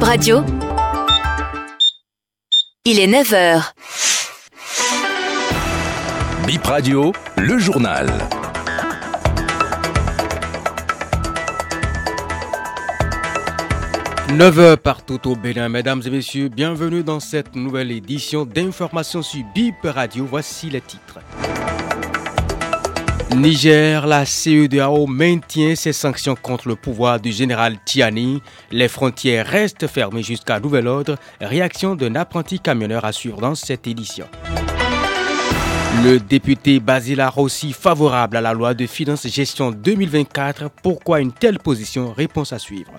Bib Radio. Il est 9h. Bip Radio, le journal. « 9h partout au Bénin, mesdames et messieurs, bienvenue dans cette nouvelle édition d'informations sur BIP Radio. Voici les titres. Niger, la CEDAO maintient ses sanctions contre le pouvoir du général Tiani. Les frontières restent fermées jusqu'à nouvel ordre. Réaction d'un apprenti camionneur assure dans cette édition. Le député Basile Rossi favorable à la loi de finances gestion 2024. Pourquoi une telle position? Réponse à suivre.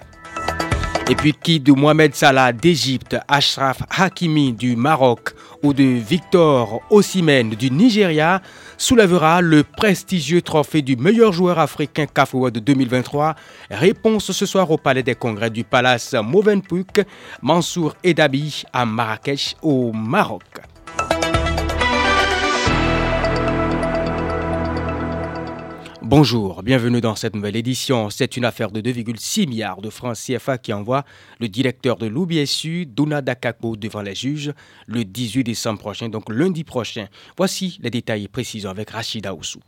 Et puis qui de Mohamed Salah d'Égypte, Ashraf Hakimi du Maroc ou de Victor Osimhen du Nigeria soulèvera le prestigieux trophée du meilleur joueur africain CAF de 2023 Réponse ce soir au Palais des Congrès du Palace Movenpick, Mansour Edabi à Marrakech au Maroc. Bonjour, bienvenue dans cette nouvelle édition. C'est une affaire de 2,6 milliards de francs CFA qui envoie le directeur de l'OBSU, Dona Dakako, devant les juges le 18 décembre prochain, donc lundi prochain. Voici les détails précis avec Rachida Oussou.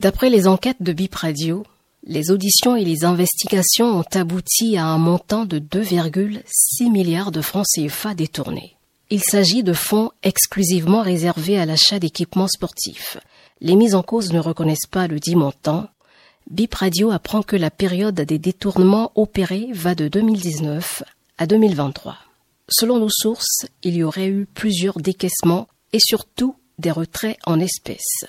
D'après les enquêtes de BIP Radio, les auditions et les investigations ont abouti à un montant de 2,6 milliards de francs CFA détournés. Il s'agit de fonds exclusivement réservés à l'achat d'équipements sportifs. Les mises en cause ne reconnaissent pas le dit montant. BIP Radio apprend que la période des détournements opérés va de 2019 à 2023. Selon nos sources, il y aurait eu plusieurs décaissements et surtout des retraits en espèces.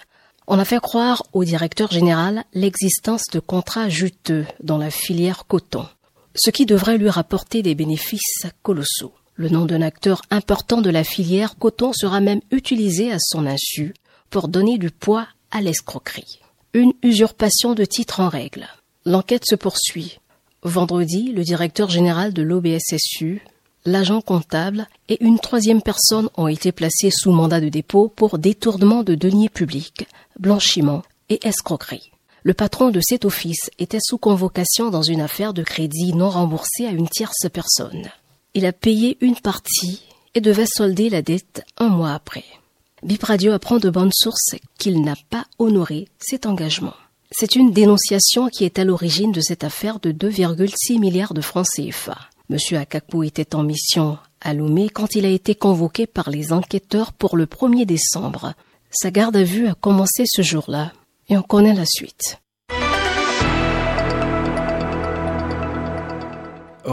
On a fait croire au directeur général l'existence de contrats juteux dans la filière coton, ce qui devrait lui rapporter des bénéfices colossaux. Le nom d'un acteur important de la filière coton sera même utilisé à son insu pour donner du poids à l'escroquerie. Une usurpation de titre en règle. L'enquête se poursuit. Vendredi, le directeur général de l'OBSSU, l'agent comptable et une troisième personne ont été placés sous mandat de dépôt pour détournement de deniers publics, blanchiment et escroquerie. Le patron de cet office était sous convocation dans une affaire de crédit non remboursé à une tierce personne. Il a payé une partie et devait solder la dette un mois après. Bip Radio apprend de bonnes sources qu'il n'a pas honoré cet engagement. C'est une dénonciation qui est à l'origine de cette affaire de 2,6 milliards de francs CFA. Monsieur Akakpo était en mission à Lomé quand il a été convoqué par les enquêteurs pour le 1er décembre. Sa garde à vue a commencé ce jour-là et on connaît la suite.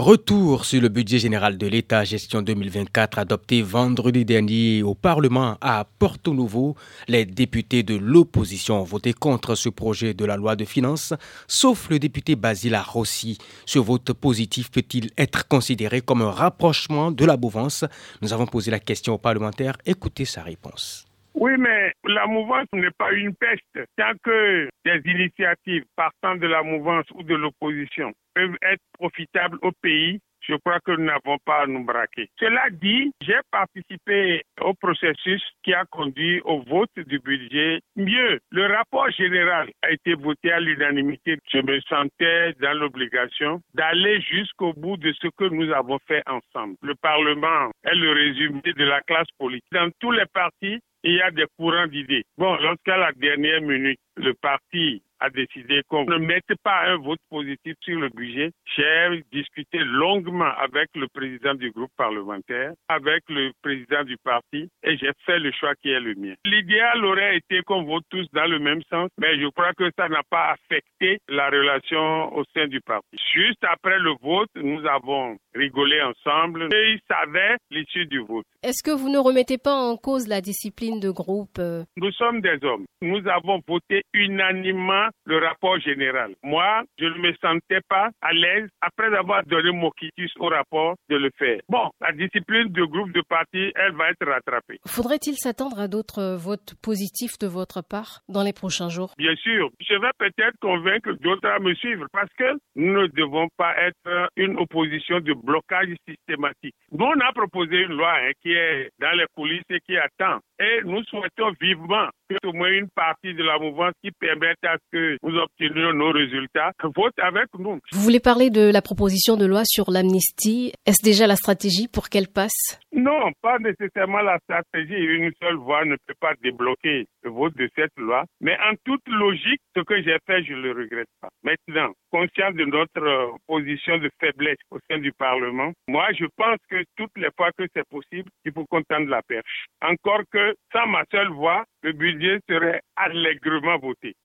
Retour sur le budget général de l'État gestion 2024 adopté vendredi dernier au Parlement à Porto Novo. Les députés de l'opposition ont voté contre ce projet de la loi de finances, sauf le député Basile Rossi. Ce vote positif peut-il être considéré comme un rapprochement de la bouvance Nous avons posé la question aux parlementaires. Écoutez sa réponse. Oui, mais la mouvance n'est pas une peste. Tant que des initiatives partant de la mouvance ou de l'opposition peuvent être profitables au pays, je crois que nous n'avons pas à nous braquer. Cela dit, j'ai participé au processus qui a conduit au vote du budget. Mieux, le rapport général a été voté à l'unanimité. Je me sentais dans l'obligation d'aller jusqu'au bout de ce que nous avons fait ensemble. Le Parlement est le résumé de la classe politique. Dans tous les partis, il y a des courants d'idées. Bon, lorsqu'à la dernière minute, le parti a décidé qu'on ne mette pas un vote positif sur le budget. J'ai discuté longuement avec le président du groupe parlementaire, avec le président du parti, et j'ai fait le choix qui est le mien. L'idéal aurait été qu'on vote tous dans le même sens, mais je crois que ça n'a pas affecté la relation au sein du parti. Juste après le vote, nous avons rigolé ensemble et ils savaient l'issue du vote. Est-ce que vous ne remettez pas en cause la discipline de groupe euh? Nous sommes des hommes. Nous avons voté unanimement le rapport général. Moi, je ne me sentais pas à l'aise, après avoir donné mon quitus au rapport, de le faire. Bon, la discipline de groupe de parti, elle va être rattrapée. Faudrait-il s'attendre à d'autres votes positifs de votre part dans les prochains jours? Bien sûr. Je vais peut-être convaincre d'autres à me suivre parce que nous ne devons pas être une opposition de blocage systématique. Nous, on a proposé une loi hein, qui est dans les coulisses et qui attend. Et nous souhaitons vivement au moins une partie de la mouvance qui permette à ce que nous obtenions nos résultats, vote avec nous. Vous voulez parler de la proposition de loi sur l'amnistie. Est-ce déjà la stratégie pour qu'elle passe? Non, pas nécessairement la stratégie. Une seule voix ne peut pas débloquer le vote de cette loi. Mais en toute logique, ce que j'ai fait, je ne le regrette pas. Maintenant, conscient de notre euh, position de faiblesse au sein du Parlement, moi, je pense que toutes les fois que c'est possible, il faut qu'on tende la perche. Encore que, sans ma seule voix, le budget serait allègrement voté.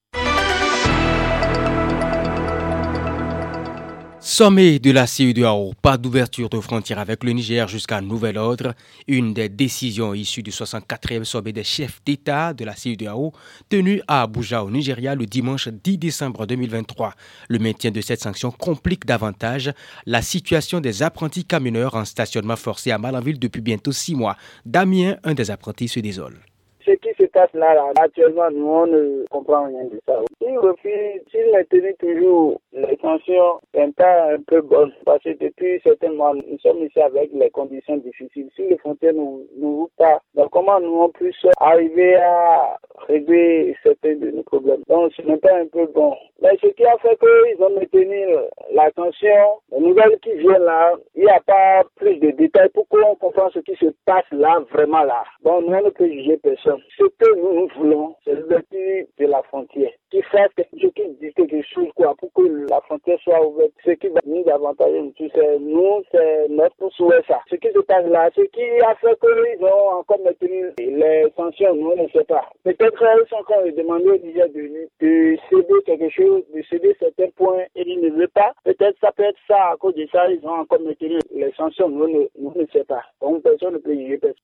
Sommet de la CEDEAO, pas d'ouverture de frontières avec le Niger jusqu'à nouvel ordre. Une des décisions issues du 64e sommet des chefs d'État de la CEDEAO tenu à Abuja au Nigeria le dimanche 10 décembre 2023. Le maintien de cette sanction complique davantage la situation des apprentis camionneurs en stationnement forcé à Malanville depuis bientôt six mois. Damien, un des apprentis, se désole ce qui se passe là, là, actuellement, nous, on ne comprend rien de ça. S'il refuse, s'il maintenu toujours les sanctions, c'est pas un peu bon, parce que depuis certains mois, nous sommes ici avec les conditions difficiles. Si les frontières nous, ouvrent pas, donc comment nous on puisse arriver à régler certains de nos problèmes? Donc, ce n'est pas un peu bon. Mais ce qui a fait qu'ils ont maintenu la tension, les nouvelles qui viennent là, il n'y a pas plus de détails. Pourquoi on comprend ce qui se passe là, vraiment là. Bon, nous, on ne peut juger personne. Ce que nous voulons, c'est l'ouverture de la frontière. Qui fasse quelque chose, qui dit quelque chose, quoi, pour que la frontière soit ouverte. Ce qui va nous avantager, c'est nous, c'est notre souhait, ça. Ce qui se passe là, ce qui a fait qu'ils ont encore maintenu les sanctions, nous, on ne sait pas. Peut-être qu'ils sont encore demandé Niger de, de céder quelque chose, de céder certains points, et ils ne veulent pas. Peut-être ça peut être ça, à cause de ça, ils ont encore maintenu les sanctions, nous, nous, nous ne savons pas. Donc, personne ne peut juger personne.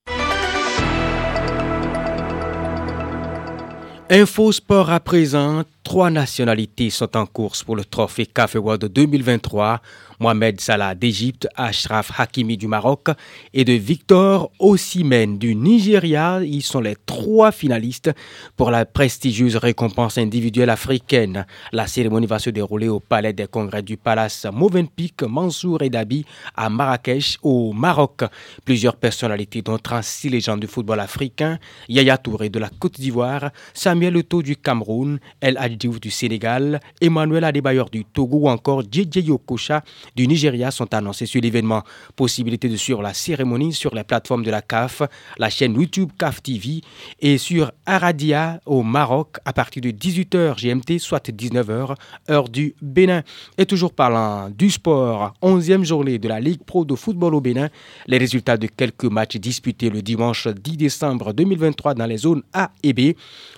Info Sport à présent, trois nationalités sont en course pour le trophée Café World 2023. Mohamed Salah d'Égypte, Ashraf Hakimi du Maroc et de Victor Osimhen du Nigeria. Ils sont les trois finalistes pour la prestigieuse récompense individuelle africaine. La cérémonie va se dérouler au Palais des Congrès du Palace Movenpick Mansour Edabi à Marrakech au Maroc. Plusieurs personnalités dont 36 légendes du football africain, Yaya Touré de la Côte d'Ivoire, Samuel Eto'o du Cameroun, El Du Sénégal, Emmanuel Adebayor du Togo ou encore Djedje Yokocha du Nigeria sont annoncés sur l'événement. Possibilité de suivre la cérémonie sur les plateformes de la CAF, la chaîne YouTube CAF TV et sur Aradia au Maroc à partir de 18h GMT, soit 19h, heure du Bénin. Et toujours parlant du sport, 11e journée de la Ligue Pro de football au Bénin, les résultats de quelques matchs disputés le dimanche 10 décembre 2023 dans les zones A et B.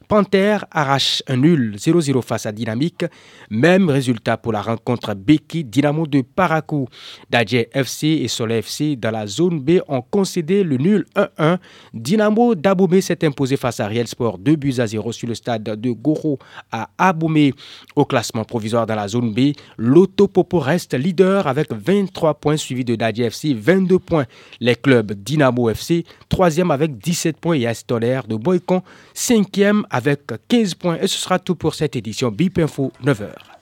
Panther arrache un nul 0-0 face à Dynamique. Même résultat pour la rencontre Beki Dynamo de Parakou. Dadje FC et Soleil FC dans la zone B ont concédé le nul 1-1. Dynamo d'Aboumé s'est imposé face à Riel Sport 2 buts à 0 sur le stade de Goro à Aboumé. Au classement provisoire dans la zone B, Loto Popo reste leader avec 23 points suivi de Dadje FC 22 points. Les clubs Dynamo FC 3e avec 17 points et Astolaire de Boycon 5e avec 15 points. Et ce sera tout pour édition BIP Info 9h.